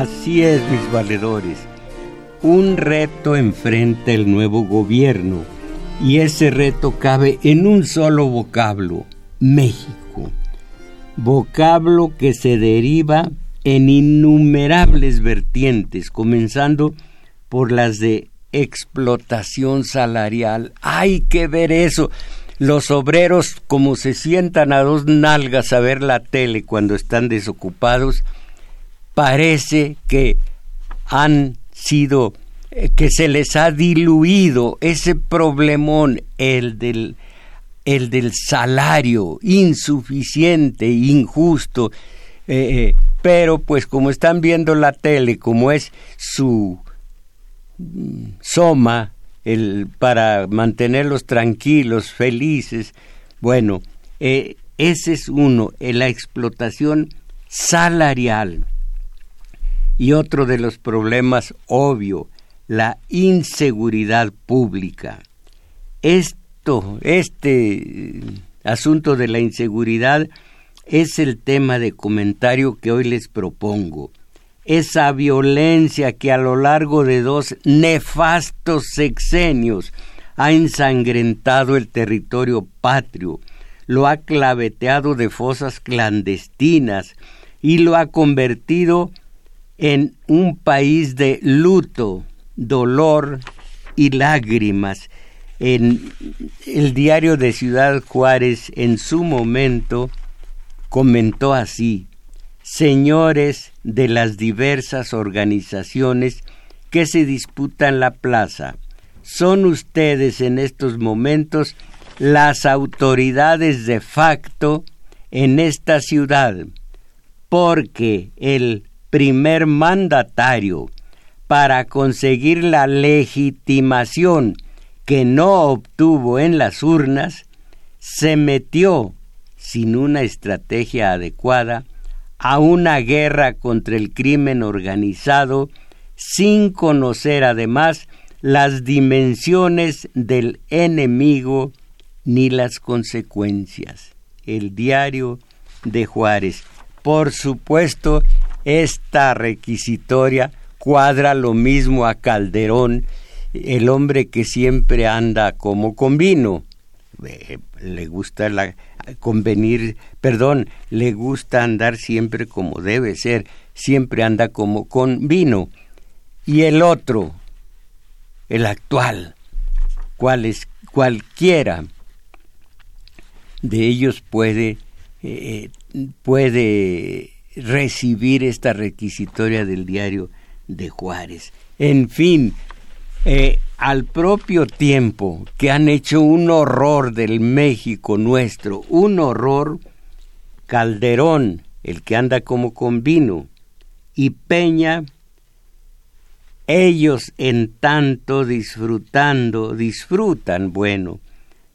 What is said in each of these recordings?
Así es, mis valedores. Un reto enfrenta el nuevo gobierno y ese reto cabe en un solo vocablo, México. Vocablo que se deriva en innumerables vertientes, comenzando por las de explotación salarial. Hay que ver eso. Los obreros, como se sientan a dos nalgas a ver la tele cuando están desocupados, parece que han sido, eh, que se les ha diluido ese problemón, el del, el del salario insuficiente, injusto, eh, eh, pero pues como están viendo la tele, como es su mm, soma el, para mantenerlos tranquilos, felices, bueno, ese es uno, la explotación salarial. Y otro de los problemas obvio, la inseguridad pública. Esto, este eh, asunto de la inseguridad es el tema de comentario que hoy les propongo. Esa violencia que a lo largo de dos nefastos sexenios ha ensangrentado el territorio patrio, lo ha claveteado de fosas clandestinas y lo ha convertido en un país de luto, dolor y lágrimas. En el diario de Ciudad Juárez en su momento comentó así, señores de las diversas organizaciones que se disputan la plaza, son ustedes en estos momentos las autoridades de facto en esta ciudad, porque el primer mandatario para conseguir la legitimación que no obtuvo en las urnas, se metió, sin una estrategia adecuada, a una guerra contra el crimen organizado, sin conocer además las dimensiones del enemigo ni las consecuencias. El diario de Juárez. Por supuesto, esta requisitoria cuadra lo mismo a Calderón, el hombre que siempre anda como con vino. Eh, le gusta la convenir, perdón, le gusta andar siempre como debe ser, siempre anda como con vino. Y el otro, el actual, cual es, cualquiera de ellos puede, eh, puede recibir esta requisitoria del diario de Juárez. En fin, eh, al propio tiempo que han hecho un horror del México nuestro, un horror, Calderón, el que anda como con vino, y Peña, ellos en tanto disfrutando, disfrutan, bueno,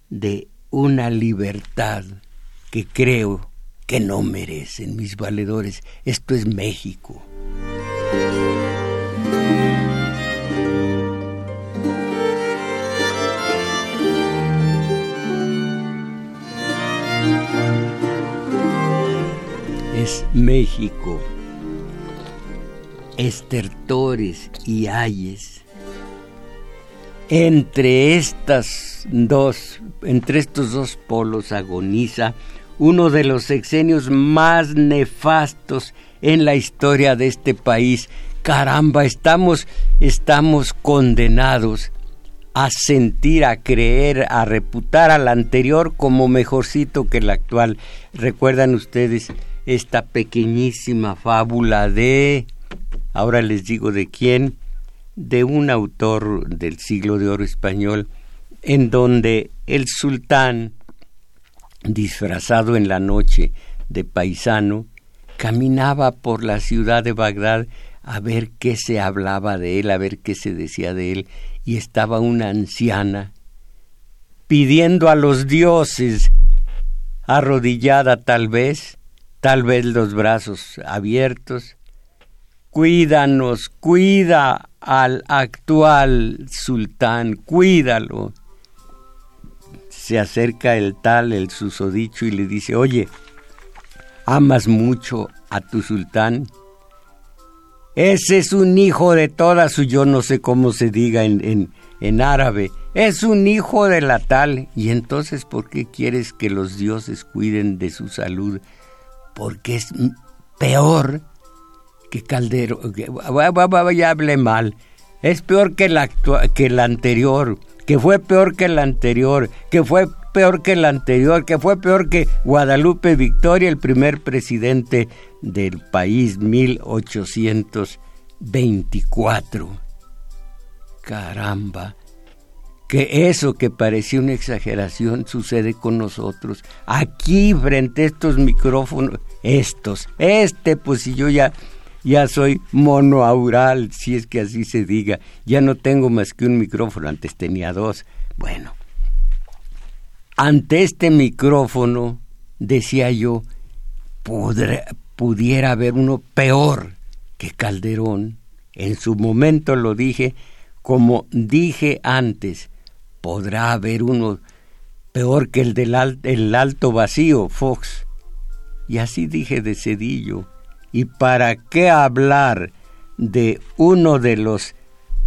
de una libertad que creo que no merecen mis valedores. Esto es México. Es México. Estertores y ayes. Entre estas dos, entre estos dos polos agoniza uno de los sexenios más nefastos en la historia de este país. Caramba, estamos, estamos condenados a sentir, a creer, a reputar al anterior como mejorcito que el actual. ¿Recuerdan ustedes esta pequeñísima fábula de ahora les digo de quién, de un autor del siglo de oro español, en donde el sultán, disfrazado en la noche de paisano, caminaba por la ciudad de Bagdad a ver qué se hablaba de él, a ver qué se decía de él, y estaba una anciana pidiendo a los dioses, arrodillada tal vez, tal vez los brazos abiertos, cuídanos, cuida al actual sultán, cuídalo. Se acerca el tal, el susodicho, y le dice, oye, ¿amas mucho a tu sultán? Ese es un hijo de toda su, yo no sé cómo se diga en, en, en árabe, es un hijo de la tal. Y entonces, ¿por qué quieres que los dioses cuiden de su salud? Porque es peor que Caldero. ya hablé mal. Es peor que el, que el anterior, que fue peor que el anterior, que fue peor que el anterior, que fue peor que Guadalupe Victoria, el primer presidente del país, 1824. Caramba que eso que parecía una exageración sucede con nosotros. Aquí frente a estos micrófonos, estos, este, pues si yo ya, ya soy monoaural, si es que así se diga, ya no tengo más que un micrófono, antes tenía dos. Bueno, ante este micrófono, decía yo, pudiera haber uno peor que Calderón. En su momento lo dije, como dije antes, podrá haber uno peor que el del el alto vacío, Fox. Y así dije de Cedillo. ¿Y para qué hablar de uno de los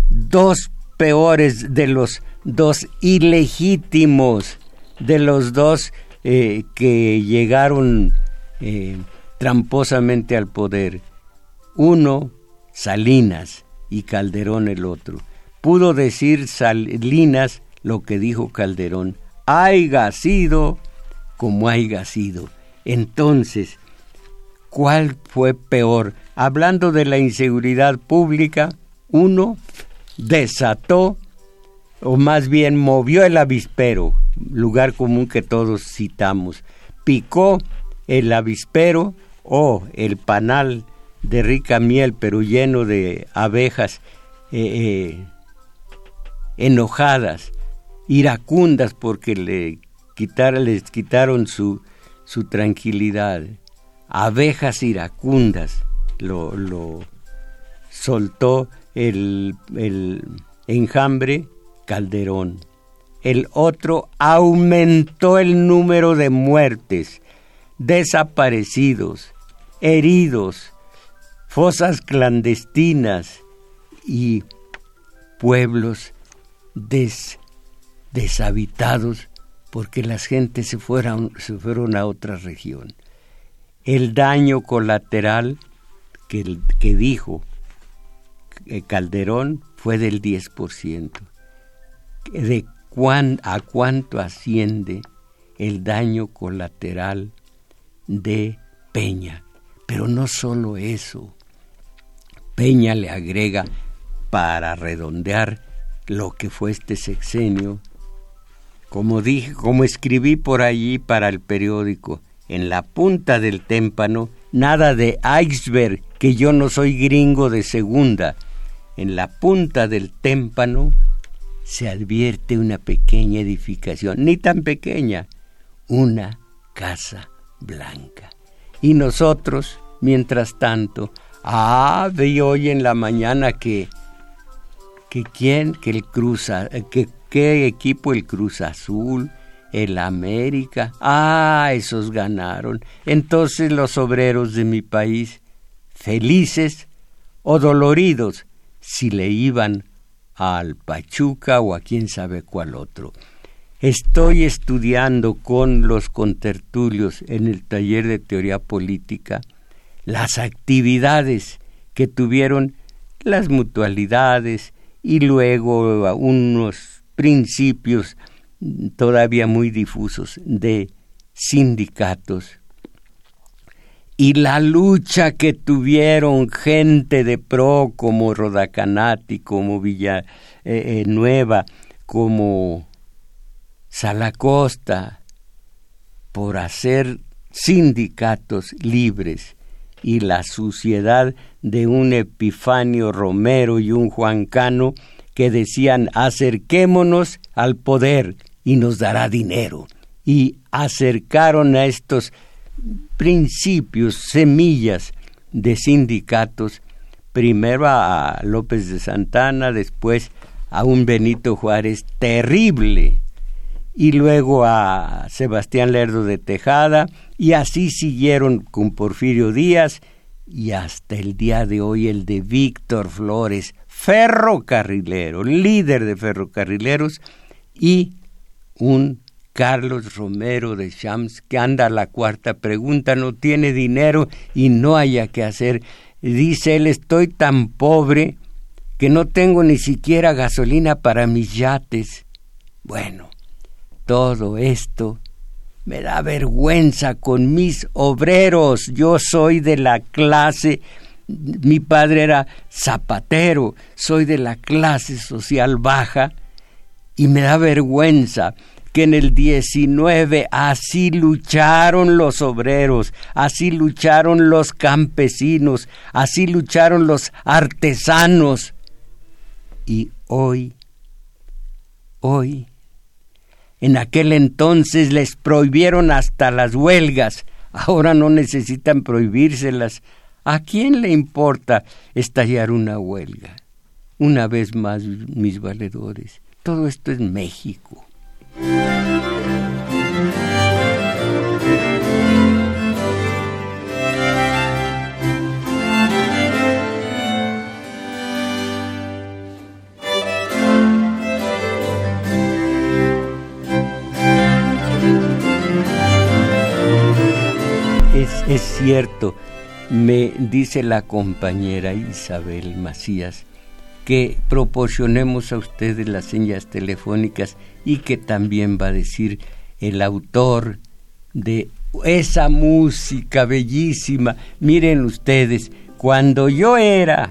dos peores, de los dos ilegítimos, de los dos eh, que llegaron eh, tramposamente al poder? Uno, Salinas, y Calderón el otro. Pudo decir Salinas lo que dijo Calderón, haya sido como haya sido. Entonces, ¿cuál fue peor? Hablando de la inseguridad pública, uno desató, o más bien movió el avispero, lugar común que todos citamos, picó el avispero o el panal de rica miel, pero lleno de abejas eh, eh, enojadas, iracundas porque le les quitaron su, su tranquilidad. Abejas iracundas lo, lo soltó el, el enjambre Calderón. El otro aumentó el número de muertes, desaparecidos, heridos, fosas clandestinas y pueblos des deshabitados porque las gentes se se fueron a otra región. El daño colateral que, que dijo Calderón fue del 10%. ¿De a cuánto asciende el daño colateral de Peña? Pero no solo eso. Peña le agrega, para redondear lo que fue este sexenio, como dije, como escribí por allí para el periódico, en la punta del témpano, nada de iceberg, que yo no soy gringo de segunda. En la punta del témpano se advierte una pequeña edificación, ni tan pequeña, una casa blanca. Y nosotros, mientras tanto, ah, vi hoy en la mañana que que quién, que el Cruz, que qué equipo el Cruz Azul, el América, ah, esos ganaron. Entonces los obreros de mi país, felices o doloridos, si le iban al Pachuca o a quién sabe cuál otro. Estoy estudiando con los contertulios en el taller de teoría política las actividades que tuvieron las mutualidades y luego unos principios todavía muy difusos de sindicatos. Y la lucha que tuvieron gente de pro como Rodacanati, como Villa eh, eh, como Salacosta, por hacer sindicatos libres. Y la suciedad de un Epifanio Romero y un Juan Cano que decían acerquémonos al poder y nos dará dinero. Y acercaron a estos principios, semillas de sindicatos, primero a López de Santana, después a un Benito Juárez terrible, y luego a Sebastián Lerdo de Tejada, y así siguieron con Porfirio Díaz, y hasta el día de hoy el de Víctor Flores, ferrocarrilero, líder de ferrocarrileros, y un Carlos Romero de Shams, que anda a la cuarta pregunta, no tiene dinero y no haya que hacer. Dice él, estoy tan pobre que no tengo ni siquiera gasolina para mis yates. Bueno, todo esto me da vergüenza con mis obreros. Yo soy de la clase, mi padre era zapatero, soy de la clase social baja y me da vergüenza que en el 19 así lucharon los obreros, así lucharon los campesinos, así lucharon los artesanos. Y hoy, hoy, en aquel entonces les prohibieron hasta las huelgas, ahora no necesitan prohibírselas. ¿A quién le importa estallar una huelga? Una vez más, mis valedores, todo esto es México. Es, es cierto, me dice la compañera Isabel Macías, que proporcionemos a ustedes las señas telefónicas y que también va a decir el autor de esa música bellísima. Miren ustedes, cuando yo era,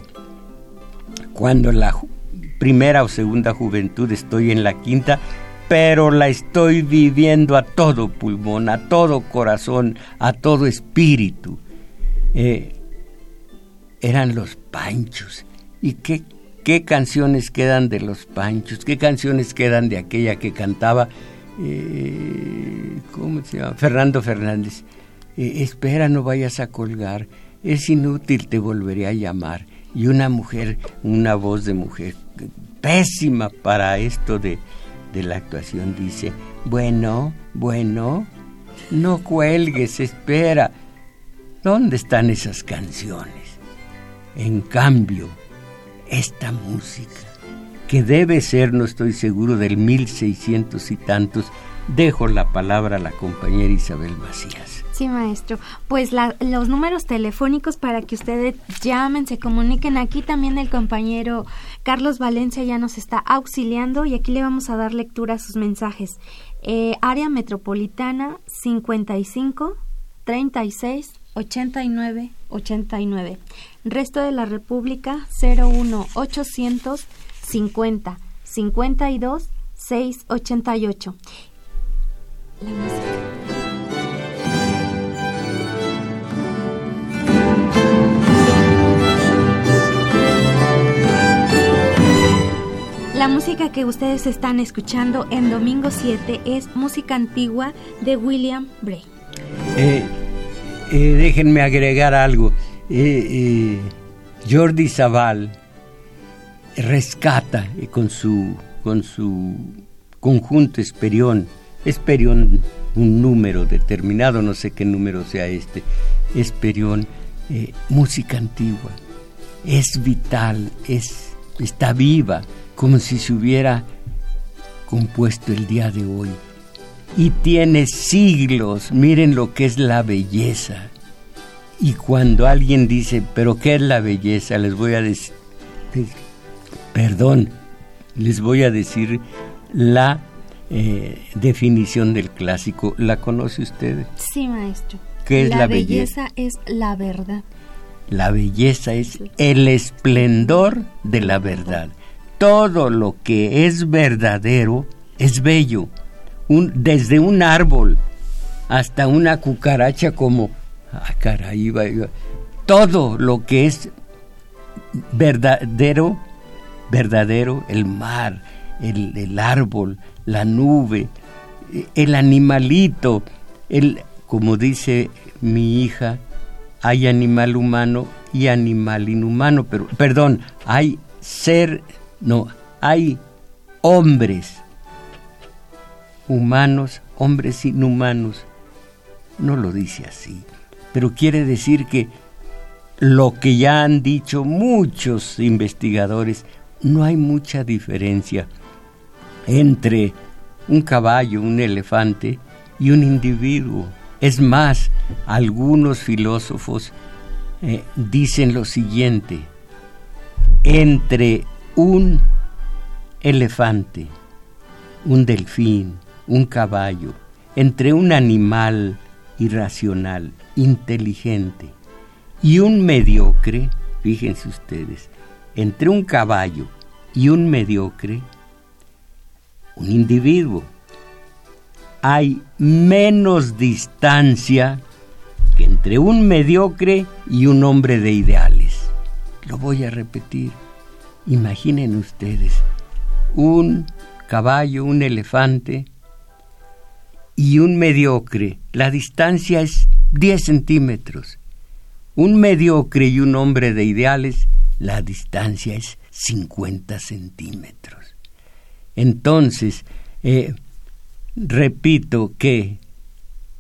cuando la primera o segunda juventud estoy en la quinta, pero la estoy viviendo a todo pulmón, a todo corazón, a todo espíritu. Eh, eran los panchos. Y qué qué canciones quedan de los Panchos, qué canciones quedan de aquella que cantaba, eh, ¿cómo se llama? Fernando Fernández. Eh, espera, no vayas a colgar, es inútil, te volveré a llamar. Y una mujer, una voz de mujer, pésima para esto de, de la actuación, dice, bueno, bueno, no cuelgues, espera. ¿Dónde están esas canciones? En cambio, esta música, que debe ser, no estoy seguro, del 1600 y tantos, dejo la palabra a la compañera Isabel Macías. Sí, maestro. Pues los números telefónicos para que ustedes llamen, se comuniquen. Aquí también el compañero Carlos Valencia ya nos está auxiliando y aquí le vamos a dar lectura a sus mensajes. Eh, área metropolitana 55 36 89 89. Resto de la República 01 800 50 52 688. La música. La música que ustedes están escuchando en Domingo 7 es música antigua de William Bray. Eh, eh, déjenme agregar algo. Eh, eh, Jordi Zaval rescata con su, con su conjunto Esperión, Esperión un número determinado, no sé qué número sea este, Esperión, música antigua, es vital, es, está viva, como si se hubiera compuesto el día de hoy y tiene siglos. Miren lo que es la belleza. Y cuando alguien dice, pero ¿qué es la belleza? Les voy a decir, perdón, les voy a decir la eh, definición del clásico. ¿La conoce usted? Sí, maestro. ¿Qué es la, la belleza? belleza es la verdad. La belleza es el esplendor de la verdad. Todo lo que es verdadero es bello. Un- desde un árbol hasta una cucaracha como... Ah, caray, todo lo que es verdadero, verdadero, el mar, el, el árbol, la nube, el animalito, el, como dice mi hija, hay animal humano y animal inhumano, pero, perdón, hay ser, no, hay hombres humanos, hombres inhumanos. No lo dice así, pero quiere decir que lo que ya han dicho muchos investigadores, no hay mucha diferencia entre un caballo, un elefante y un individuo. Es más, algunos filósofos eh, dicen lo siguiente, entre un elefante, un delfín, un caballo, entre un animal irracional, inteligente, y un mediocre, fíjense ustedes, entre un caballo y un mediocre, un individuo, hay menos distancia que entre un mediocre y un hombre de ideales. Lo voy a repetir. Imaginen ustedes un caballo, un elefante y un mediocre. La distancia es 10 centímetros. Un mediocre y un hombre de ideales, la distancia es 50 centímetros. Entonces, eh, repito que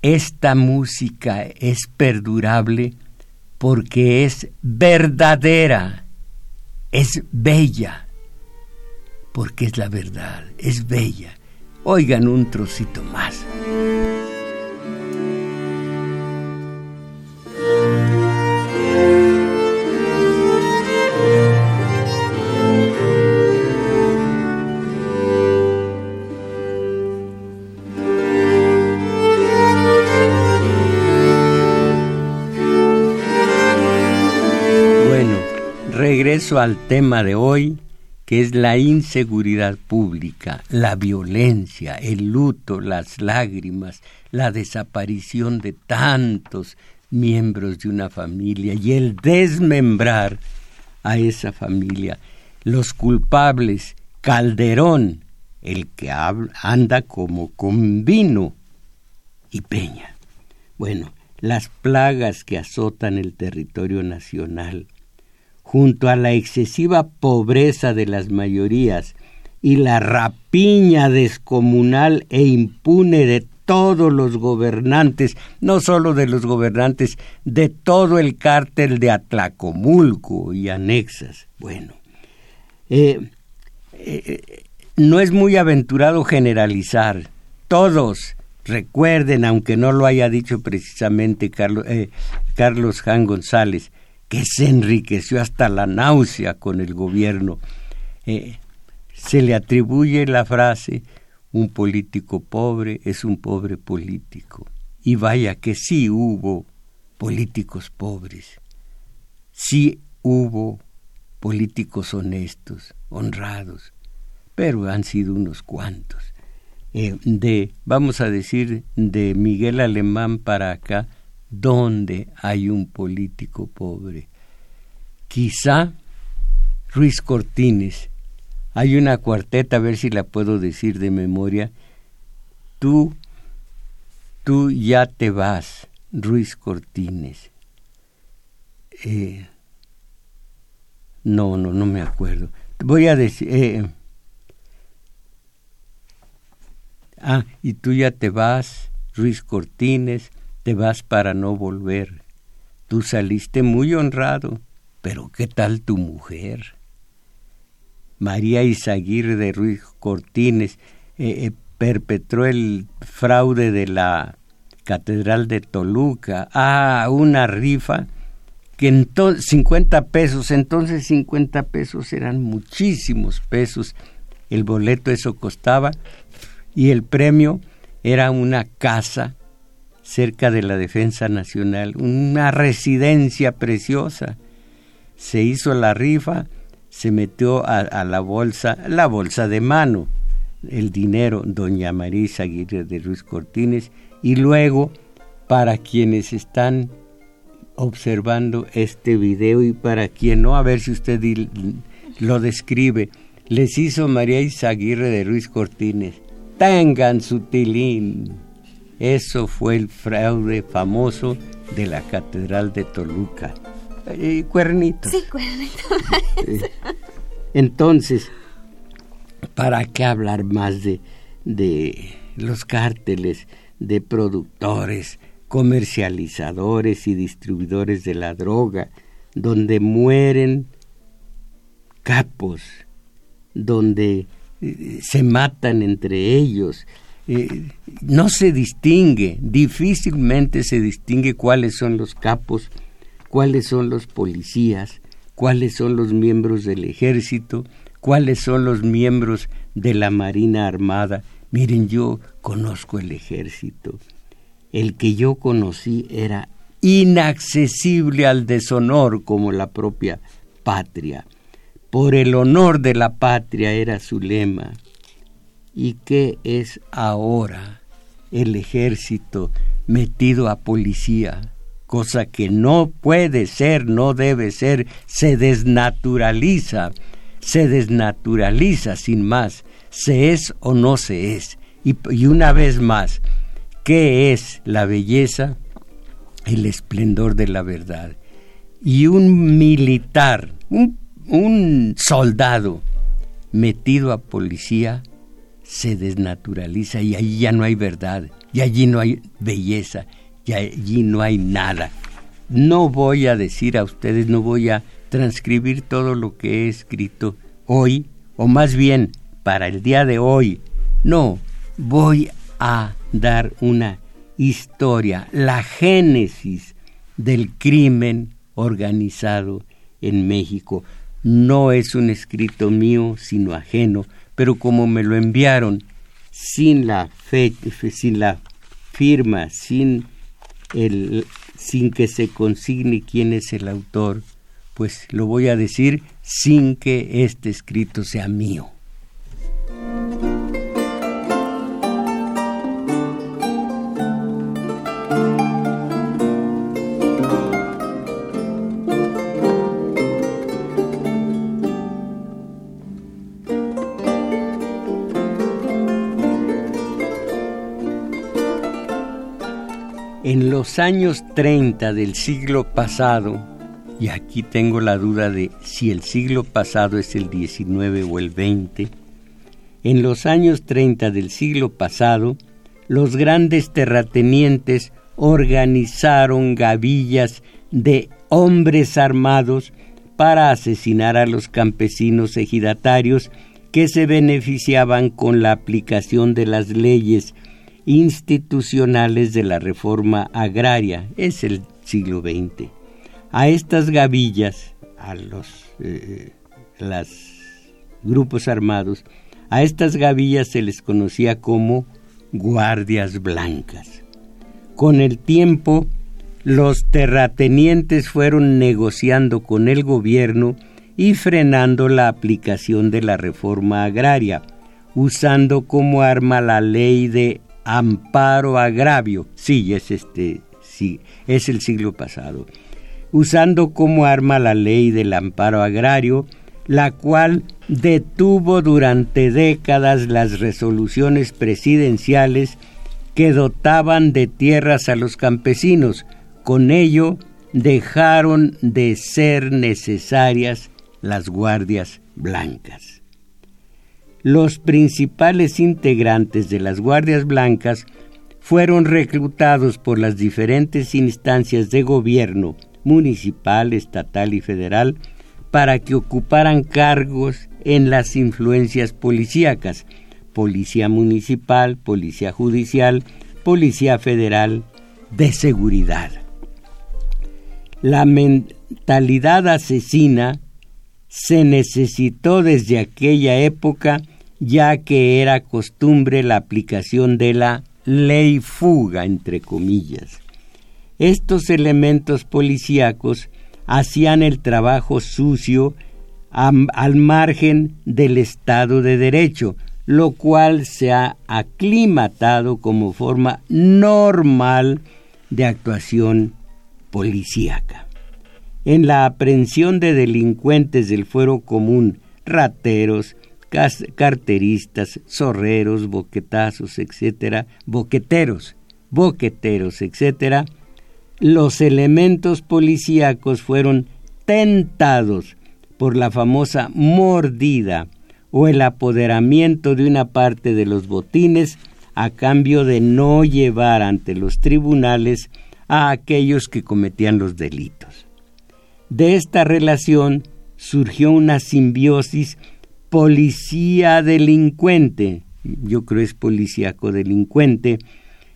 esta música es perdurable porque es verdadera, es bella, porque es la verdad, es bella. Oigan un trocito más. Regreso al tema de hoy, que es la inseguridad pública, la violencia, el luto, las lágrimas, la desaparición de tantos miembros de una familia y el desmembrar a esa familia. Los culpables, Calderón, el que anda como con vino, y Peña. Bueno, las plagas que azotan el territorio nacional, junto a la excesiva pobreza de las mayorías y la rapiña descomunal e impune de todos los gobernantes, no solo de los gobernantes, de todo el cártel de Atlacomulco y anexas. Bueno, eh, eh, no es muy aventurado generalizar. Todos recuerden, aunque no lo haya dicho precisamente Carlos, eh, Carlos Jan González, que se enriqueció hasta la náusea con el gobierno. Eh, se le atribuye la frase, un político pobre es un pobre político. Y vaya que sí hubo políticos pobres, sí hubo políticos honestos, honrados, pero han sido unos cuantos. Eh, de, vamos a decir, de Miguel Alemán para acá, ¿dónde hay un político pobre? Quizá Ruiz Cortines. Hay una cuarteta, a ver si la puedo decir de memoria. Tú, tú ya te vas, Ruiz Cortines. Eh, no, no, no me acuerdo. Voy a decir... Eh, ah, y tú ya te vas, Ruiz Cortines, te vas para no volver. Tú saliste muy honrado, pero ¿qué tal tu mujer? María Izaguirre de Ruiz Cortines eh, eh, perpetró el fraude de la Catedral de Toluca. Ah, una rifa que entonces 50 pesos, entonces 50 pesos eran muchísimos pesos. El boleto eso costaba y el premio era una casa cerca de la Defensa Nacional, una residencia preciosa. Se hizo la rifa, se metió a, la bolsa, la bolsa de mano, el dinero, doña Marisa Aguirre de Ruiz Cortines, y luego, para quienes están observando este video y para quien no, a ver si usted lo describe, les hizo María Isaguirre de Ruiz Cortines, tengan su tilín. Eso fue el fraude famoso de la Catedral de Toluca. Eh, cuernito. Sí, cuernito. Entonces, ¿para qué hablar más de, de los cárteles, de productores, comercializadores y distribuidores de la droga, donde mueren capos, donde eh, se matan entre ellos. Eh, no se distingue, difícilmente se distingue cuáles son los capos, cuáles son los policías, cuáles son los miembros del ejército, cuáles son los miembros de la Marina Armada. Miren, yo conozco el ejército, el que yo conocí era inaccesible al deshonor como la propia patria. Por el honor de la patria era su lema. ¿Y qué es ahora el ejército metido a policía? Cosa que no puede ser, no debe ser, se desnaturaliza, se desnaturaliza sin más, se es o no se es. Y, una vez más, qué es la belleza, el esplendor de la verdad. Y un militar, un, soldado metido a policía, se desnaturaliza y allí ya no hay verdad, y allí no hay belleza, y allí no hay nada. No voy a decir a ustedes, no voy a transcribir todo lo que he escrito hoy, o más bien para el día de hoy. No, voy a dar una historia, la génesis del crimen organizado en México. No es un escrito mío, sino ajeno, pero como me lo enviaron sin la fe, sin la firma, sin el sin que se consigne quién es el autor, pues lo voy a decir sin que este escrito sea mío. Los años 30 del siglo pasado, y aquí tengo la duda de si el siglo pasado es el 19 o el 20, en los años 30 del siglo pasado, los grandes terratenientes organizaron gavillas de hombres armados para asesinar a los campesinos ejidatarios que se beneficiaban con la aplicación de las leyes institucionales de la reforma agraria, es el siglo XX. A estas gavillas, a los eh, grupos armados, a estas gavillas se les conocía como guardias blancas. Con el tiempo, los terratenientes fueron negociando con el gobierno y frenando la aplicación de la reforma agraria, usando como arma la ley de amparo agravio. Sí, es este, sí, es el siglo pasado. Usando como arma la ley del amparo agrario, la cual detuvo durante décadas las resoluciones presidenciales que dotaban de tierras a los campesinos. Con ello dejaron de ser necesarias las guardias blancas los principales integrantes de las Guardias Blancas fueron reclutados por las diferentes instancias de gobierno, municipal, estatal y federal, para que ocuparan cargos en las influencias policíacas, policía municipal, policía judicial, policía federal, de seguridad. La mentalidad asesina se necesitó desde aquella época ya que era costumbre la aplicación de la ley fuga, entre comillas. Estos elementos policíacos hacían el trabajo sucio al margen del Estado de Derecho, lo cual se ha aclimatado como forma normal de actuación policíaca. En la aprehensión de delincuentes del fuero común, rateros, carteristas, zorreros, boquetazos, etcétera, boqueteros, boqueteros, etcétera, los elementos policíacos fueron tentados por la famosa mordida o el apoderamiento de una parte de los botines a cambio de no llevar ante los tribunales a aquellos que cometían los delitos. De esta relación surgió una simbiosis policía-delincuente, yo creo es policíaco-delincuente,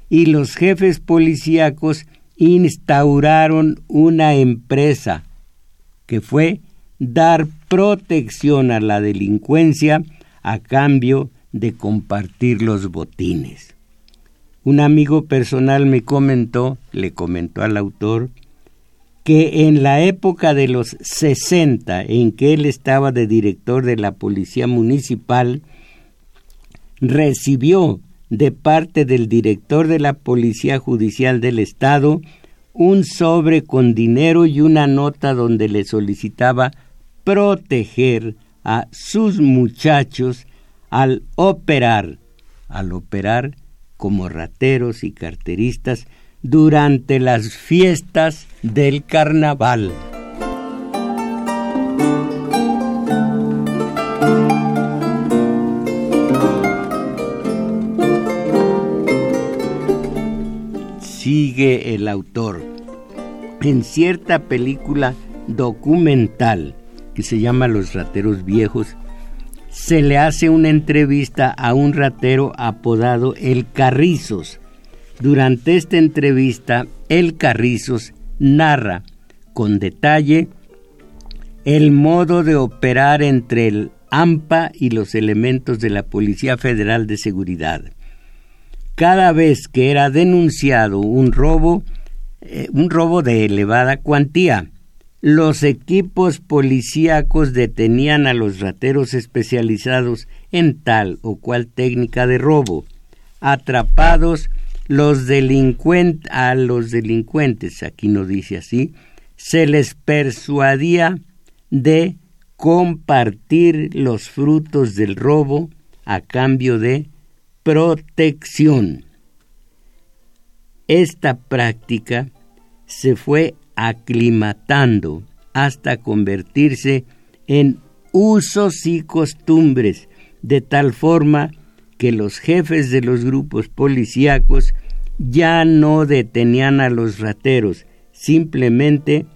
y los jefes policíacos instauraron una empresa que fue dar protección a la delincuencia a cambio de compartir los botines. Un amigo personal me comentó, le comentó al autor, que en la época de los 60, en que él estaba de director de la Policía Municipal, recibió de parte del director de la Policía Judicial del Estado un sobre con dinero y una nota donde le solicitaba proteger a sus muchachos al operar, al operar como rateros y carteristas durante las fiestas del carnaval. sigue el autor. En cierta película documental que se llama Los rateros viejos, se le hace una entrevista a un ratero apodado El Carrizos. Durante esta entrevista, El Carrizos narra con detalle el modo de operar entre el AMPA y los elementos de la Policía Federal de Seguridad cada vez que era denunciado un robo, eh, un robo de elevada cuantía, los equipos policíacos detenían a los rateros especializados en tal o cual técnica de robo. Atrapados los a los delincuentes, aquí no dice así, se les persuadía de compartir los frutos del robo a cambio de protección. Esta práctica se fue aclimatando hasta convertirse en usos y costumbres, de tal forma que los jefes de los grupos policíacos ya no detenían a los rateros, simplemente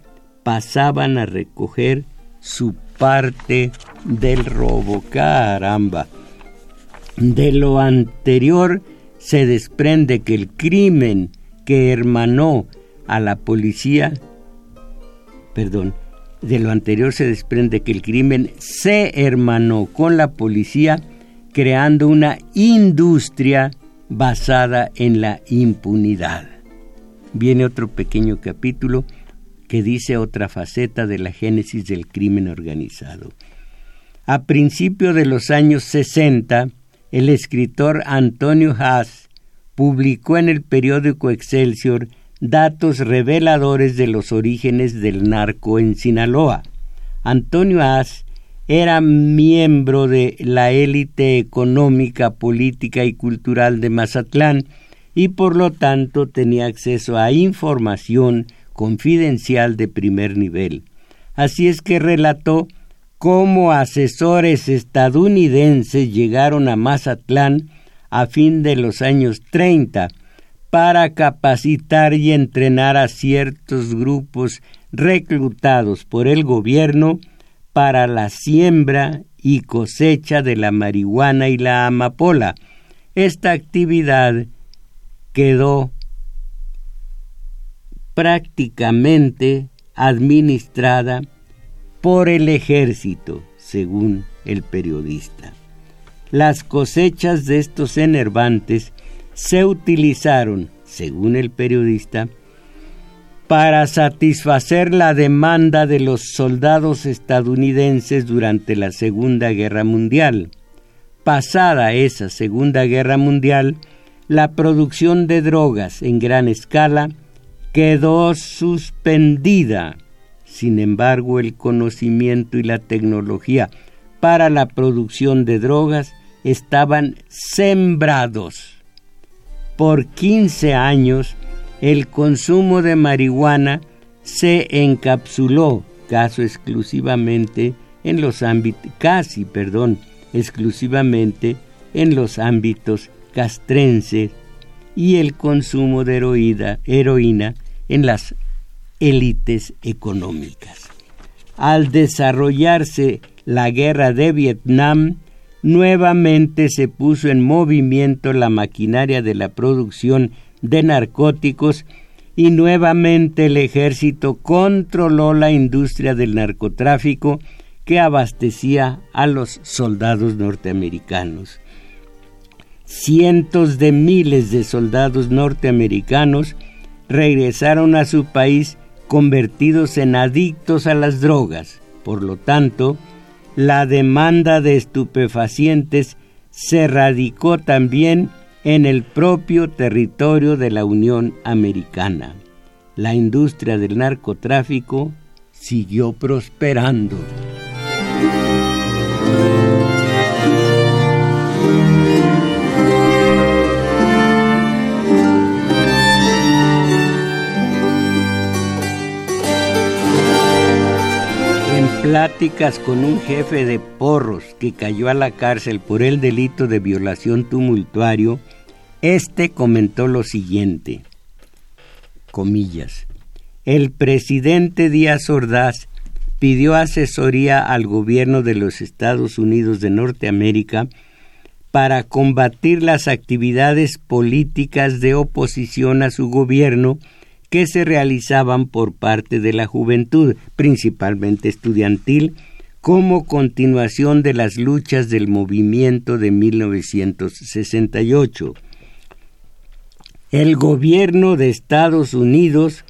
pasaban a recoger su parte del robo. Caramba. De lo anterior se desprende que el crimen que hermanó a la policía, perdón, de lo anterior se desprende que el crimen se hermanó con la policía creando una industria basada en la impunidad. Viene otro pequeño capítulo que dice otra faceta de la génesis del crimen organizado. A principios de los años 60, el escritor Antonio Haas publicó en el periódico Excelsior datos reveladores de los orígenes del narco en Sinaloa. Antonio Haas era miembro de la élite económica, política y cultural de Mazatlán y por lo tanto tenía acceso a información confidencial de primer nivel. Así es que relató cómo asesores estadounidenses llegaron a Mazatlán a fin de los años 30 para capacitar y entrenar a ciertos grupos reclutados por el gobierno para la siembra y cosecha de la marihuana y la amapola. Esta actividad quedó prácticamente administrada por el ejército, según el periodista. Las cosechas de estos enervantes se utilizaron, según el periodista, para satisfacer la demanda de los soldados estadounidenses durante la Segunda Guerra Mundial. Pasada esa Segunda Guerra Mundial, la producción de drogas en gran escala quedó suspendida. Sin embargo, el conocimiento y la tecnología para la producción de drogas estaban sembrados. Por 15 años, el consumo de marihuana se encapsuló en los ámbitos, casi, exclusivamente en los ámbitos castrenses y el consumo de heroína en las élites económicas. Al desarrollarse la guerra de Vietnam, nuevamente se puso en movimiento la maquinaria de la producción de narcóticos y nuevamente el ejército controló la industria del narcotráfico que abastecía a los soldados norteamericanos. Cientos de miles de soldados norteamericanos regresaron a su país convertidos en adictos a las drogas. Por lo tanto, la demanda de estupefacientes se radicó también en el propio territorio de la Unión Americana. La industria del narcotráfico siguió prosperando. Pláticas con un jefe de porros que cayó a la cárcel por el delito de violación tumultuario, este comentó lo siguiente, comillas, el presidente Díaz Ordaz pidió asesoría al gobierno de los Estados Unidos de Norteamérica para combatir las actividades políticas de oposición a su gobierno que se realizaban por parte de la juventud, principalmente estudiantil, como continuación de las luchas del movimiento de 1968 el gobierno de Estados Unidos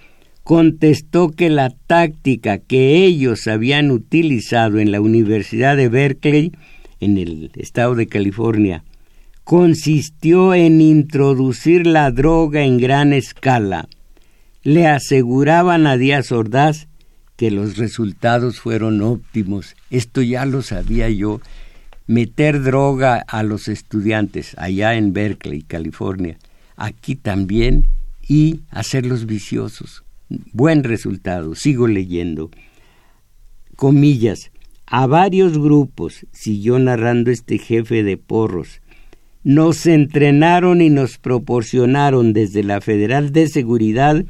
contestó que la táctica que ellos habían utilizado en la Universidad de Berkeley, en el estado de California, consistió en introducir la droga en gran escala. Le aseguraban a Díaz Ordaz que los resultados fueron óptimos. Esto ya lo sabía yo. Meter droga a los estudiantes allá en Berkeley, California, aquí también y hacerlos viciosos. Buen resultado, sigo leyendo. Comillas, a varios grupos, siguió narrando este jefe de porros, nos entrenaron y nos proporcionaron desde la Federal de Seguridad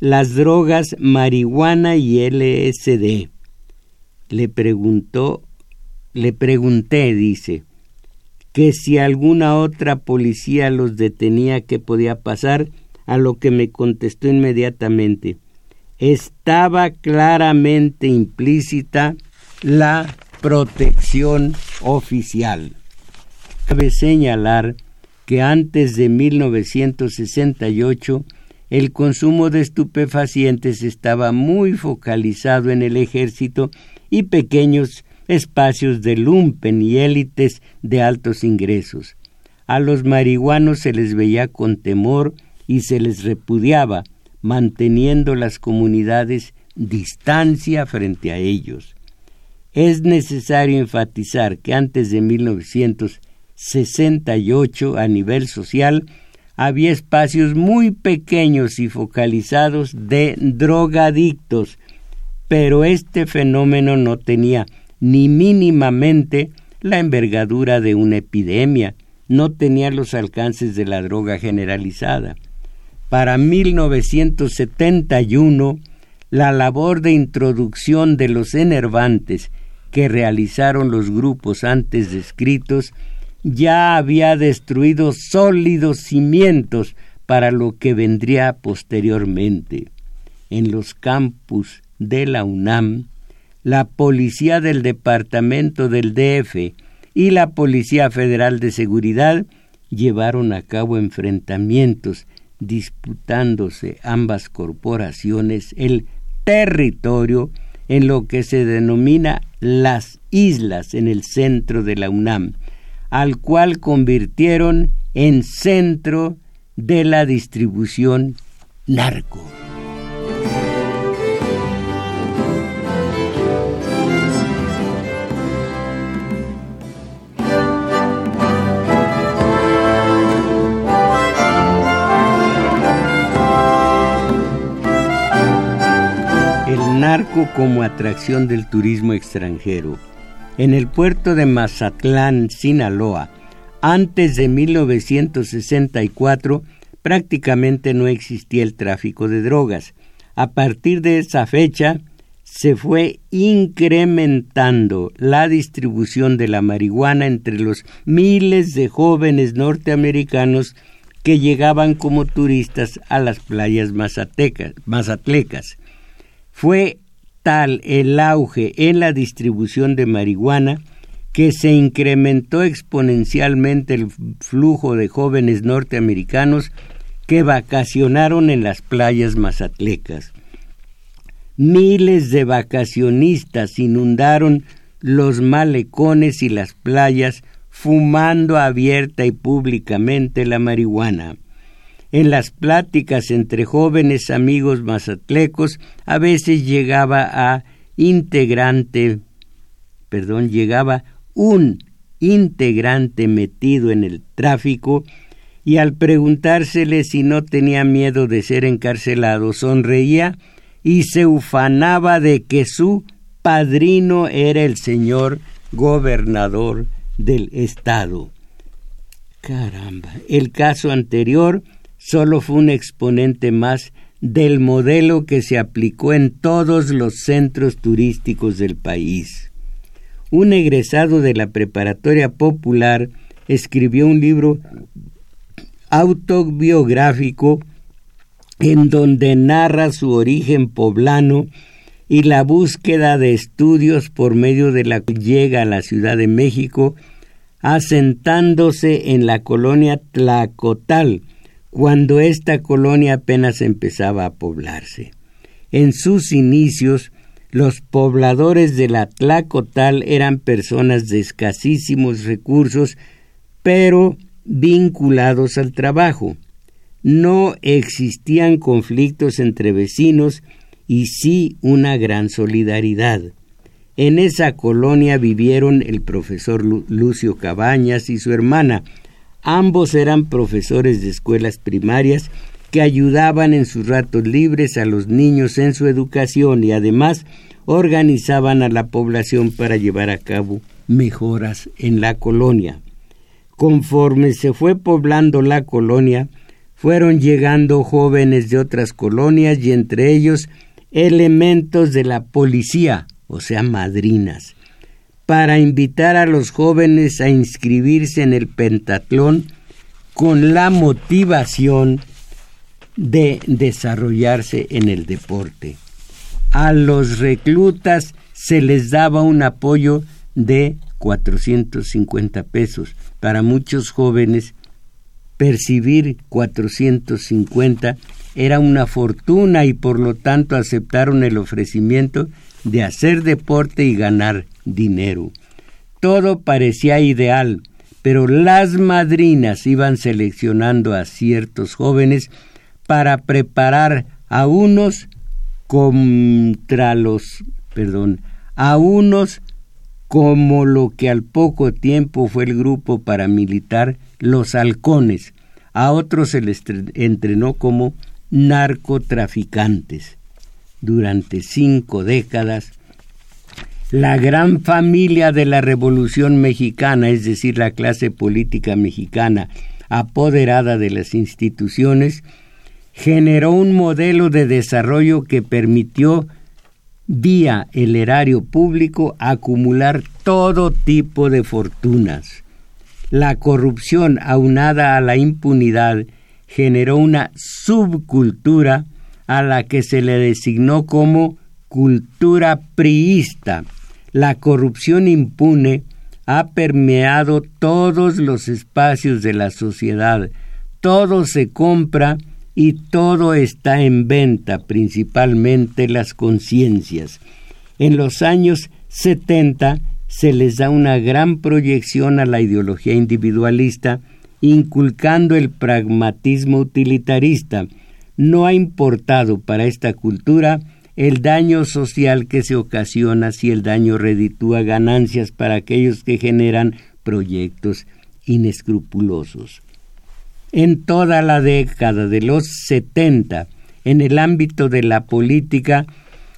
las drogas marihuana y LSD. Le preguntó, le pregunté, dice, que si alguna otra policía los detenía, ¿qué podía pasar? A lo que me contestó inmediatamente. Estaba claramente implícita la protección oficial. Cabe señalar que antes de 1968 el consumo de estupefacientes estaba muy focalizado en el ejército y pequeños espacios de lumpen y élites de altos ingresos. A los marihuanos se les veía con temor y se les repudiaba, manteniendo las comunidades distancia frente a ellos. Es necesario enfatizar que antes de 1968 a nivel social había espacios muy pequeños y focalizados de drogadictos, pero este fenómeno no tenía ni mínimamente la envergadura de una epidemia, no tenía los alcances de la droga generalizada. Para 1971, la labor de introducción de los enervantes que realizaron los grupos antes descritos ya había destruido sólidos cimientos para lo que vendría posteriormente. En los campus de la UNAM la Policía del Departamento del DF y la Policía Federal de Seguridad llevaron a cabo enfrentamientos disputándose ambas corporaciones el territorio en lo que se denomina las islas en el centro de la UNAM, al cual convirtieron en centro de la distribución narco. narco como atracción del turismo extranjero. En el puerto de Mazatlán, Sinaloa, antes de 1964, prácticamente no existía el tráfico de drogas. A partir de esa fecha, se fue incrementando la distribución de la marihuana entre los miles de jóvenes norteamericanos que llegaban como turistas a las playas mazatlecas. Fue tal el auge en la distribución de marihuana que se incrementó exponencialmente el flujo de jóvenes norteamericanos que vacacionaron en las playas mazatlecas. Miles de vacacionistas inundaron los malecones y las playas fumando abierta y públicamente la marihuana. En las pláticas entre jóvenes amigos mazatlecos a veces llegaba a integrante, perdón, llegaba un integrante metido en el tráfico y al preguntársele si no tenía miedo de ser encarcelado, sonreía y se ufanaba de que su padrino era el señor gobernador del estado. Caramba, el caso anterior solo fue un exponente más del modelo que se aplicó en todos los centros turísticos del país. Un egresado de la preparatoria popular escribió un libro autobiográfico en donde narra su origen poblano y la búsqueda de estudios por medio de la que llega a la Ciudad de México, asentándose en la colonia Tlacotal, cuando esta colonia apenas empezaba a poblarse. En sus inicios, los pobladores de la Tlacotal eran personas de escasísimos recursos, pero vinculados al trabajo. No existían conflictos entre vecinos y sí una gran solidaridad. En esa colonia vivieron el profesor Lucio Cabañas y su hermana, Ambos eran profesores de escuelas primarias que ayudaban en sus ratos libres a los niños en su educación y además organizaban a la población para llevar a cabo mejoras en la colonia. Conforme se fue poblando la colonia, fueron llegando jóvenes de otras colonias y entre ellos elementos de la policía, o sea, madrinas para invitar a los jóvenes a inscribirse en el pentatlón con la motivación de desarrollarse en el deporte. A los reclutas se les daba un apoyo de 450 pesos. Para muchos jóvenes, percibir 450 era una fortuna y por lo tanto aceptaron el ofrecimiento de hacer deporte y ganar dinero. Todo parecía ideal, pero las madrinas iban seleccionando a ciertos jóvenes para preparar a unos contra los, perdón, a unos como lo que al poco tiempo fue el grupo paramilitar Los Halcones, a otros se les entrenó como narcotraficantes. Durante cinco décadas, la gran familia de la Revolución Mexicana, es decir, la clase política mexicana apoderada de las instituciones, generó un modelo de desarrollo que permitió, vía el erario público, acumular todo tipo de fortunas. La corrupción aunada a la impunidad generó una subcultura a la que se le designó como cultura priista, la corrupción impune ha permeado todos los espacios de la sociedad. Todo se compra y todo está en venta, principalmente las conciencias. En los años 70 se les da una gran proyección a la ideología individualista, inculcando el pragmatismo utilitarista. No ha importado para esta cultura el daño social que se ocasiona si el daño reditúa ganancias para aquellos que generan proyectos inescrupulosos. En toda la década de los 70, en el ámbito de la política,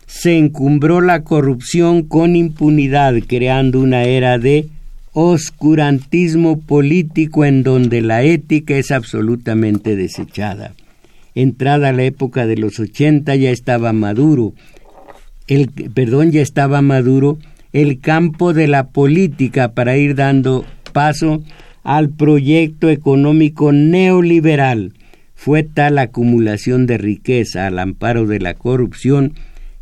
se encumbró la corrupción con impunidad, creando una era de oscurantismo político en donde la ética es absolutamente desechada entrada la época de los 80 ya estaba maduro, el, perdón, ya estaba maduro el campo de la política para ir dando paso al proyecto económico neoliberal. Fue tal acumulación de riqueza al amparo de la corrupción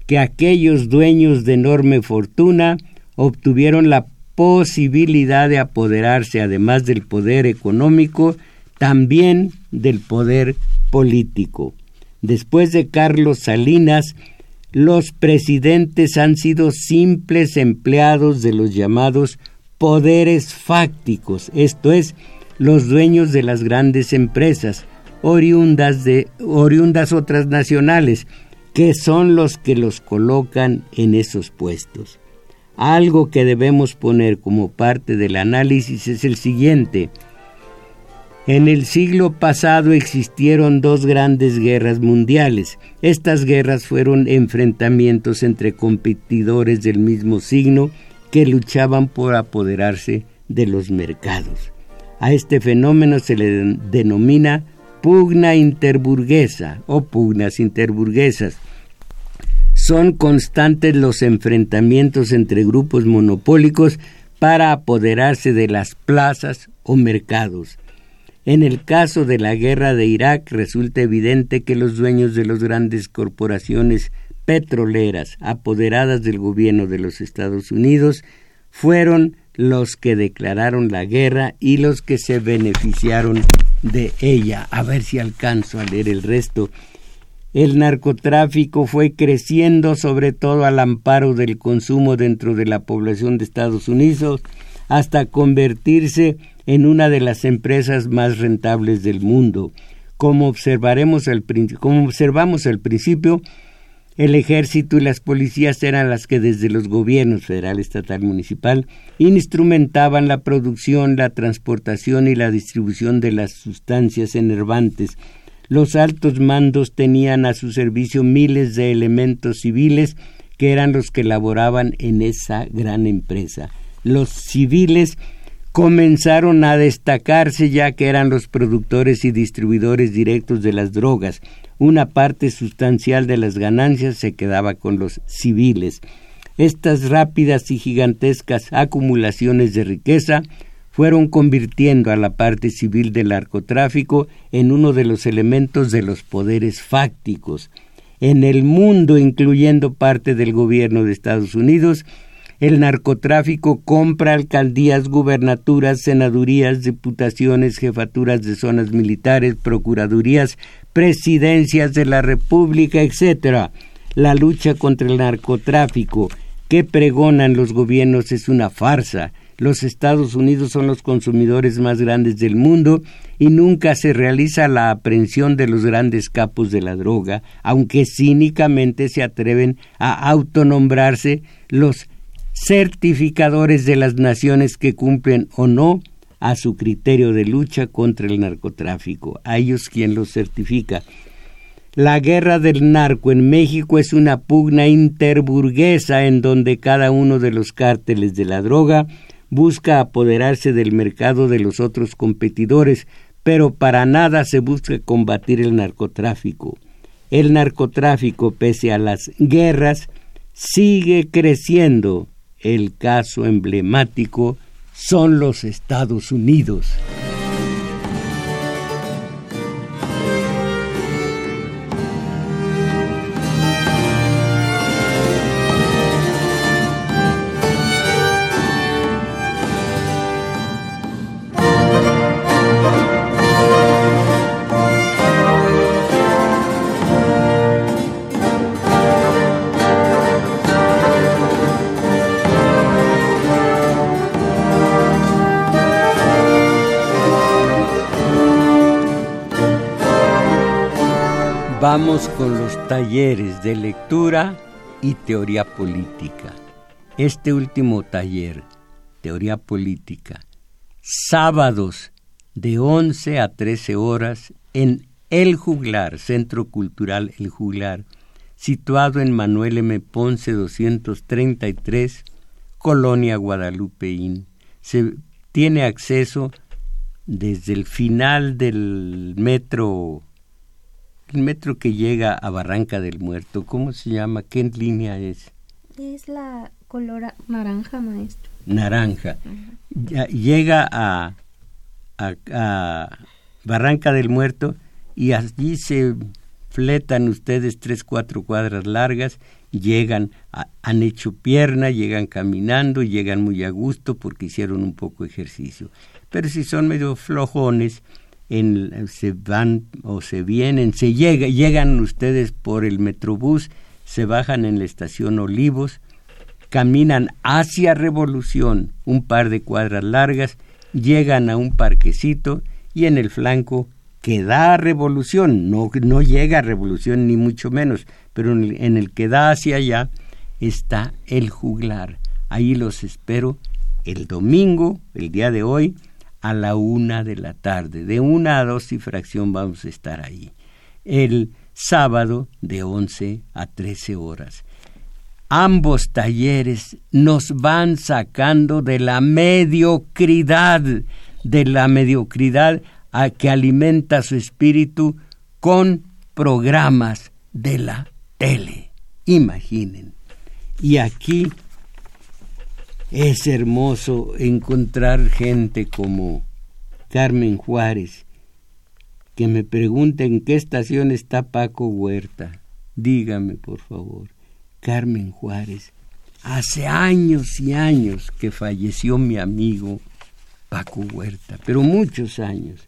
que aquellos dueños de enorme fortuna obtuvieron la posibilidad de apoderarse, además del poder económico, también del poder político. Después de Carlos Salinas, los presidentes han sido simples empleados de los llamados poderes fácticos, esto es, los dueños de las grandes empresas, oriundas de oriundas otras nacionales, que son los que los colocan en esos puestos. Algo que debemos poner como parte del análisis es el siguiente. En el siglo pasado existieron dos grandes guerras mundiales. Estas guerras fueron enfrentamientos entre competidores del mismo signo que luchaban por apoderarse de los mercados. A este fenómeno se le denomina pugna interburguesa o pugnas interburguesas. Son constantes los enfrentamientos entre grupos monopólicos para apoderarse de las plazas o mercados. En el caso de la guerra de Irak resulta evidente que los dueños de las grandes corporaciones petroleras apoderadas del gobierno de los Estados Unidos fueron los que declararon la guerra y los que se beneficiaron de ella. A ver si alcanzo a leer el resto. El narcotráfico fue creciendo sobre todo al amparo del consumo dentro de la población de Estados Unidos hasta convertirse en una de las empresas más rentables del mundo. Como, observaremos como observamos al principio, el ejército y las policías eran las que desde los gobiernos federal, estatal, municipal instrumentaban la producción, la transportación y la distribución de las sustancias enervantes. Los altos mandos tenían a su servicio miles de elementos civiles que eran los que laboraban en esa gran empresa. Los civiles comenzaron a destacarse ya que eran los productores y distribuidores directos de las drogas. Una parte sustancial de las ganancias se quedaba con los civiles. Estas rápidas y gigantescas acumulaciones de riqueza fueron convirtiendo a la parte civil del narcotráfico en uno de los elementos de los poderes fácticos. En el mundo, incluyendo parte del gobierno de Estados Unidos, el narcotráfico compra alcaldías, gubernaturas, senadurías, diputaciones, jefaturas de zonas militares, procuradurías, presidencias de la República, etc. La lucha contra el narcotráfico que pregonan los gobiernos es una farsa. Los Estados Unidos son los consumidores más grandes del mundo y nunca se realiza la aprehensión de los grandes capos de la droga, aunque cínicamente se atreven a autonombrarse los certificadores de las naciones que cumplen o no a su criterio de lucha contra el narcotráfico, a ellos quien los certifica. La guerra del narco en México es una pugna interburguesa en donde cada uno de los cárteles de la droga busca apoderarse del mercado de los otros competidores, pero para nada se busca combatir el narcotráfico. El narcotráfico, pese a las guerras, sigue creciendo el caso emblemático son los Estados Unidos. Talleres de lectura y teoría política. Este último taller, teoría política, sábados de 11 a 13 horas en El Juglar, Centro Cultural El Juglar, situado en Manuel M. Ponce 233, Colonia Guadalupeín. Se tiene acceso desde el final del metro el metro que llega a Barranca del Muerto, ¿cómo se llama? ¿Qué línea es? Es la color naranja, maestro. Naranja. llega a, a, Barranca del Muerto y allí se fletan ustedes tres, cuatro cuadras largas, llegan, han hecho pierna, llegan caminando, llegan muy a gusto porque hicieron un poco de ejercicio. Pero si son medio flojones, se van o se vienen, se llega, llegan ustedes por el Metrobús, se bajan en la estación Olivos, caminan hacia Revolución un par de cuadras largas, llegan a un parquecito y en el flanco que da Revolución, no, no llega a Revolución ni mucho menos, pero en el que da hacia allá está el juglar. Ahí los espero el domingo, el día de hoy, a la una de la tarde. De una a dos y fracción vamos a estar ahí. El sábado de once a trece horas. Ambos talleres nos van sacando de la mediocridad, de la mediocridad a que alimenta su espíritu con programas de la tele. Imaginen. Y aquí es hermoso encontrar gente como Carmen Juárez, que me pregunta en qué estación está Paco Huerta. Dígame, por favor, Carmen Juárez, hace años y años que falleció mi amigo Paco Huerta, pero muchos años.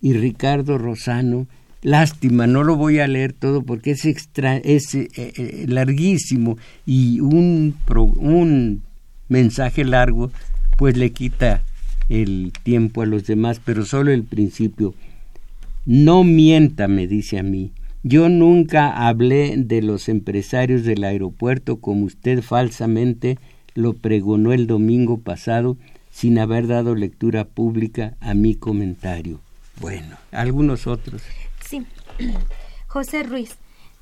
Y Ricardo Rosano, lástima, no lo voy a leer todo porque es, es eh, eh, larguísimo y un, un mensaje largo, pues le quita el tiempo a los demás, pero solo el principio. No mienta, me dice a mí. Yo nunca hablé de los empresarios del aeropuerto como usted falsamente lo pregonó el domingo pasado sin haber dado lectura pública a mi comentario. Bueno, algunos otros. Sí. José Ruiz,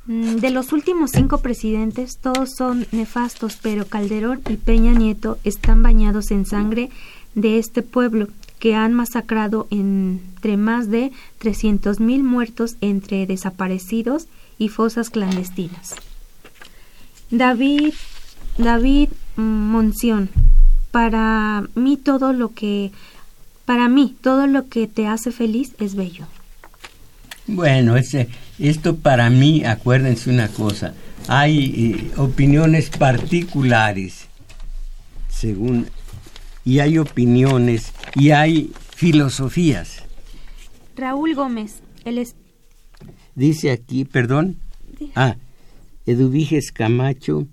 de los últimos cinco presidentes, todos son nefastos, pero Calderón y Peña Nieto están bañados en sangre de este pueblo, que han masacrado entre más de mil muertos entre desaparecidos y fosas clandestinas. David, David Monción, para mí todo lo que para mí todo lo que te hace feliz es bello. Bueno, ese, esto para mí, acuérdense una cosa, hay eh, opiniones particulares, según, y hay opiniones, y hay filosofías. Raúl Gómez, él es... Dice aquí, perdón, ah, Eduviges Camacho,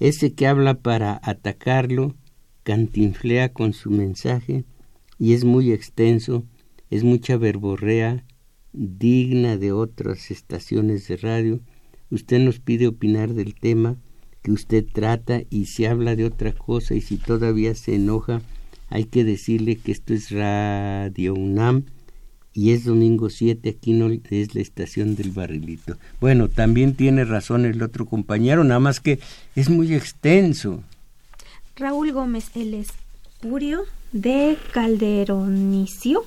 ese que habla para atacarlo, cantinflea con su mensaje, y es muy extenso, es mucha verborrea, digna de otras estaciones de radio. Usted nos pide opinar del tema que usted trata y si habla de otra cosa y si todavía se enoja, hay que decirle que esto es Radio UNAM y es domingo 7, aquí no es la estación del barrilito. Bueno, también tiene razón el otro compañero, nada más que es muy extenso. Raúl Gómez, el espurio de Calderonicio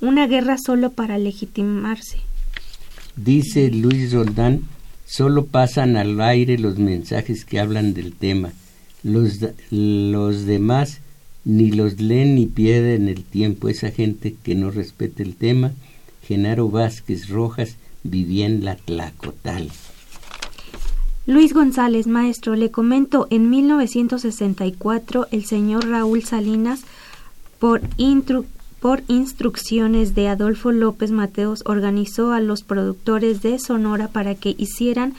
una guerra solo para legitimarse. Dice Luis Roldán, solo pasan al aire los mensajes que hablan del tema. Los, los demás ni los leen ni pierden el tiempo. Esa gente que no respeta el tema, Genaro Vázquez Rojas, vivía en la Tlacotal. Luis González, maestro, le comento, en 1964 el señor Raúl Salinas, por intru por instrucciones de Adolfo López Mateos, organizó a los productores de Sonora para que hicieran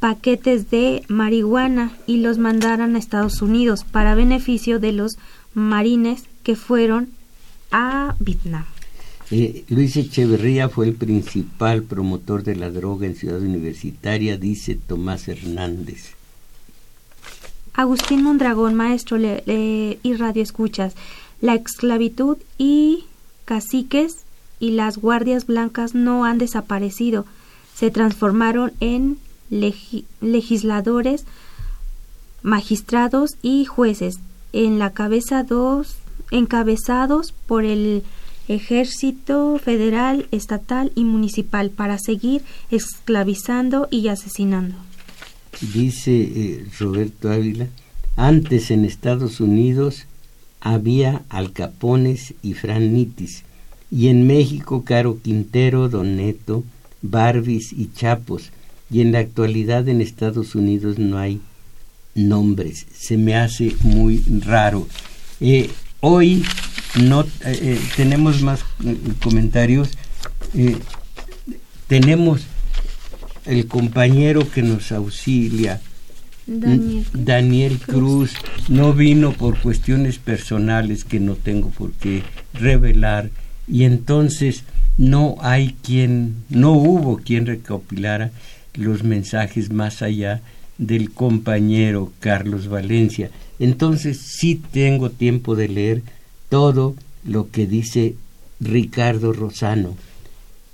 paquetes de marihuana y los mandaran a Estados Unidos para beneficio de los marines que fueron a Vietnam. Eh, Luis Echeverría fue el principal promotor de la droga en Ciudad Universitaria, dice Tomás Hernández. Agustín Mondragón, maestro y radio escuchas. La esclavitud y caciques y las guardias blancas no han desaparecido, se transformaron en legisladores, magistrados y jueces, en la cabeza dos, encabezados por el ejército federal, estatal y municipal para seguir esclavizando y asesinando. Dice eh, Roberto Ávila, antes en Estados Unidos había alcapones y franitis, y en México Caro Quintero, Don Neto, Barbis y Chapos, y en la actualidad en Estados Unidos no hay nombres. Se me hace muy raro. Eh, hoy no eh, eh, tenemos más comentarios. tenemos el compañero que nos auxilia. Daniel. Daniel Cruz no vino por cuestiones personales que no tengo por qué revelar y entonces no hay quien, no hubo quien recopilara los mensajes más allá del compañero Carlos Valencia. Entonces sí tengo tiempo de leer todo lo que dice Ricardo Rosano.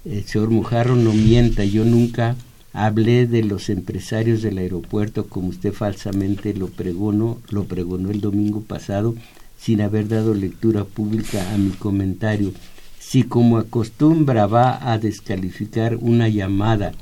El señor Mujarro no mienta, yo nunca hablé de los empresarios del aeropuerto como usted falsamente lo pregonó, lo pregonó el domingo pasado sin haber dado lectura pública a mi comentario. Si como acostumbra va a descalificar una llamada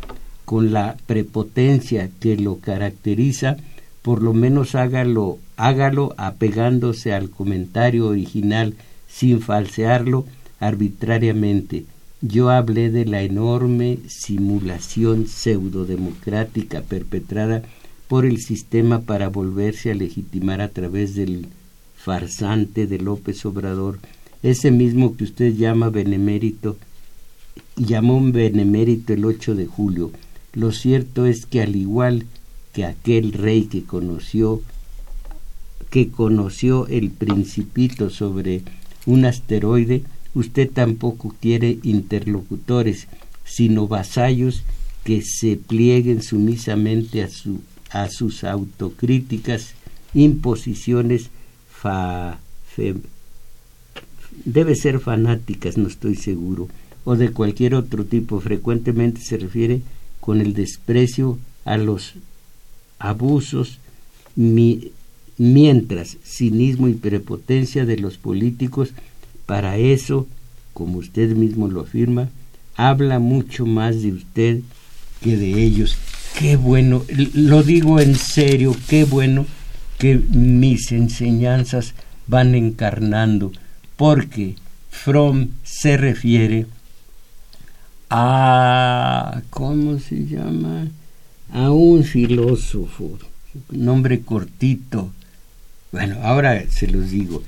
con la prepotencia que lo caracteriza, por lo menos hágalo, hágalo apegándose al comentario original sin falsearlo arbitrariamente. Yo hablé de la enorme simulación pseudodemocrática perpetrada por el sistema para volverse a legitimar a través del farsante de López Obrador, ese mismo que usted llama benemérito, llamó un benemérito el 8 de julio, lo cierto es que al igual que aquel rey que conoció que conoció el principito sobre un asteroide, usted tampoco quiere interlocutores, sino vasallos que se plieguen sumisamente a, su, a sus autocríticas, imposiciones debe ser fanáticas, no estoy seguro, o de cualquier otro tipo. Frecuentemente se refiere con el desprecio a los abusos, mientras cinismo y prepotencia de los políticos, para eso, como usted mismo lo afirma, habla mucho más de usted que de ellos. Qué bueno, lo digo en serio, qué bueno que mis enseñanzas van encarnando, porque Fromm se refiere a, ¿cómo se llama? A un filósofo, nombre cortito. Bueno, ahora se los digo,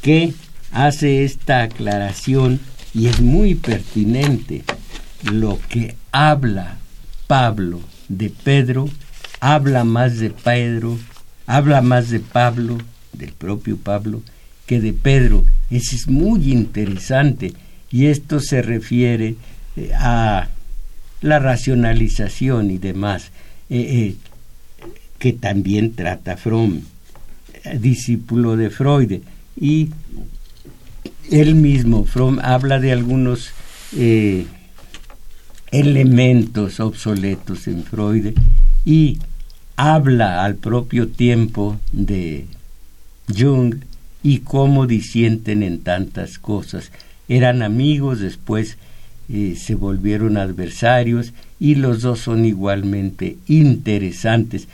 que hace esta aclaración y es muy pertinente. Lo que habla Pablo de Pedro, habla más de Pedro, habla más de Pablo, del propio Pablo, que de Pedro. Eso es muy interesante y esto se refiere a la racionalización y demás, eh, eh, que también trata Fromm, discípulo de Freud. Y él mismo, Fromm, habla de algunos eh, elementos obsoletos en Freud y habla al propio tiempo de Jung y cómo disienten en tantas cosas. Eran amigos, después se volvieron adversarios y los dos son igualmente interesantes.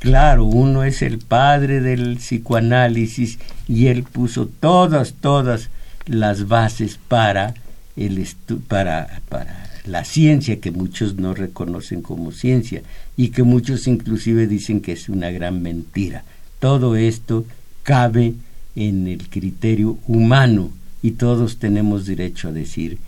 Claro, uno es el padre del psicoanálisis y él puso todas, todas las bases para, el para, para la ciencia que muchos no reconocen como ciencia y que muchos inclusive dicen que es una gran mentira. Todo esto cabe en el criterio humano y todos tenemos derecho a decir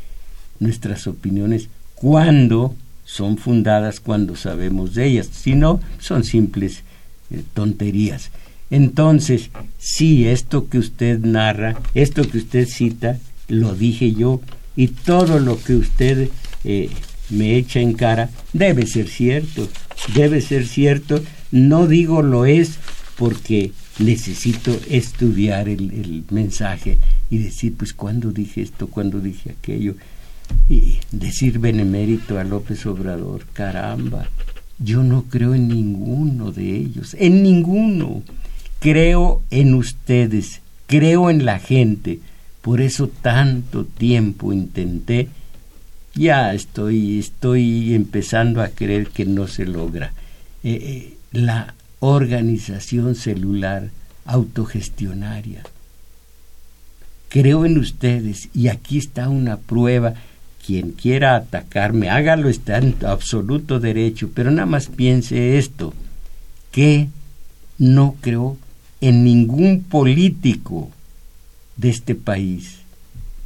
nuestras opiniones cuando son fundadas, cuando sabemos de ellas, si no, son simples eh, tonterías. Entonces, sí, esto que usted narra, esto que usted cita, lo dije yo y todo lo que usted eh, me echa en cara debe ser cierto, debe ser cierto. No digo lo es porque necesito estudiar el, el mensaje y decir, pues, ¿cuándo dije esto? ¿Cuándo dije aquello? Y decir benemérito a López Obrador, caramba, yo no creo en ninguno de ellos, en ninguno. Creo en ustedes, creo en la gente. Por eso tanto tiempo intenté. Ya estoy, estoy empezando a creer que no se logra. Eh, eh, la organización celular autogestionaria. Creo en ustedes y aquí está una prueba quien quiera atacarme, hágalo, está en absoluto derecho, pero nada más piense esto, que no creo en ningún político de este país,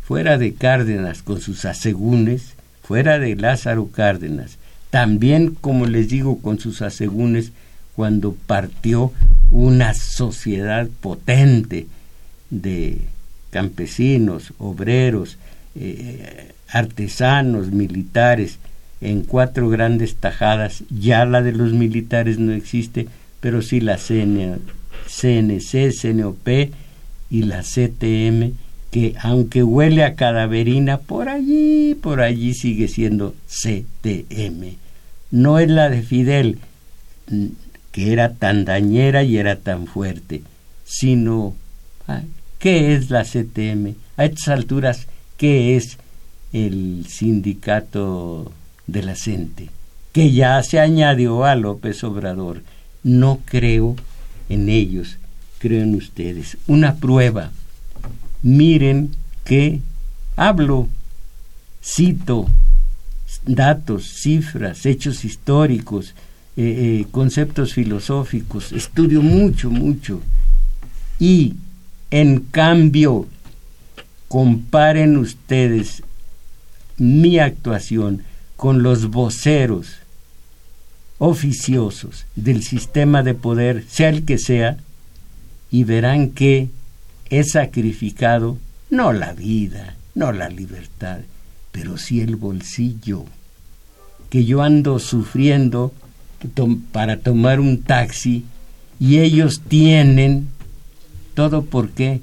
fuera de Cárdenas con sus asegúnes, fuera de Lázaro Cárdenas, también, como les digo, con sus asegúnes, cuando partió una sociedad potente de campesinos, obreros, eh, artesanos, militares, en cuatro grandes tajadas. Ya la de los militares no existe, pero sí la CNC, CNOP y la CTM, que aunque huele a cadaverina, por allí, por allí sigue siendo CTM. No es la de Fidel, que era tan dañera y era tan fuerte, sino, ¿qué es la CTM? A estas alturas, ¿qué es el sindicato de la CENTE, que ya se añadió a López Obrador. No creo en ellos, creo en ustedes. Una prueba. Miren que hablo, cito datos, cifras, hechos históricos, eh, eh, conceptos filosóficos, estudio mucho, mucho. Y en cambio, comparen ustedes mi actuación con los voceros oficiosos del sistema de poder, sea el que sea, y verán que he sacrificado no la vida, no la libertad, pero sí el bolsillo, que yo ando sufriendo para tomar un taxi y ellos tienen todo por qué,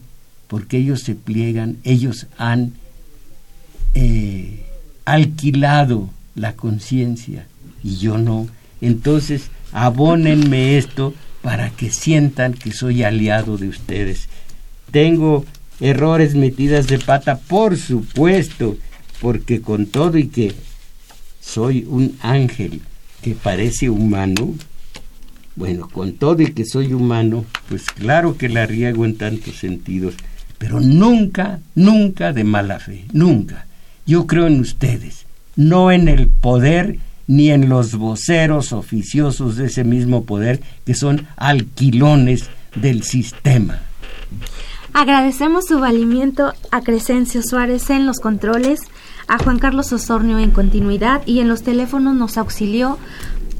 porque ellos se pliegan, ellos han eh, alquilado la conciencia y yo no. Entonces, abónenme esto para que sientan que soy aliado de ustedes. Tengo errores metidas de pata, por supuesto, porque con todo y que soy un ángel que parece humano, bueno, con todo y que soy humano, pues claro que la riego en tantos sentidos, pero nunca, nunca de mala fe, nunca. Yo creo en ustedes, no en el poder ni en los voceros oficiosos de ese mismo poder que son alquilones del sistema. Agradecemos su valimiento a Crescencio Suárez en los controles, a Juan Carlos Osornio en continuidad y en los teléfonos nos auxilió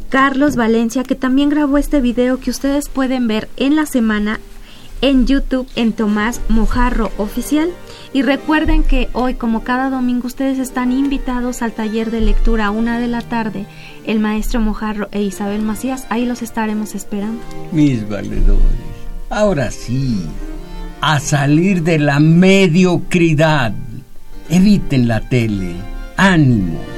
Carlos Valencia que también grabó este video que ustedes pueden ver en la semana en YouTube en Tomás Mojarro Oficial. Y recuerden que hoy, como cada domingo, ustedes están invitados al taller de lectura a una de la tarde. El maestro Mojarro e Isabel Macías, ahí los estaremos esperando. Mis valedores, ahora sí, a salir de la mediocridad. Eviten la tele. Ánimo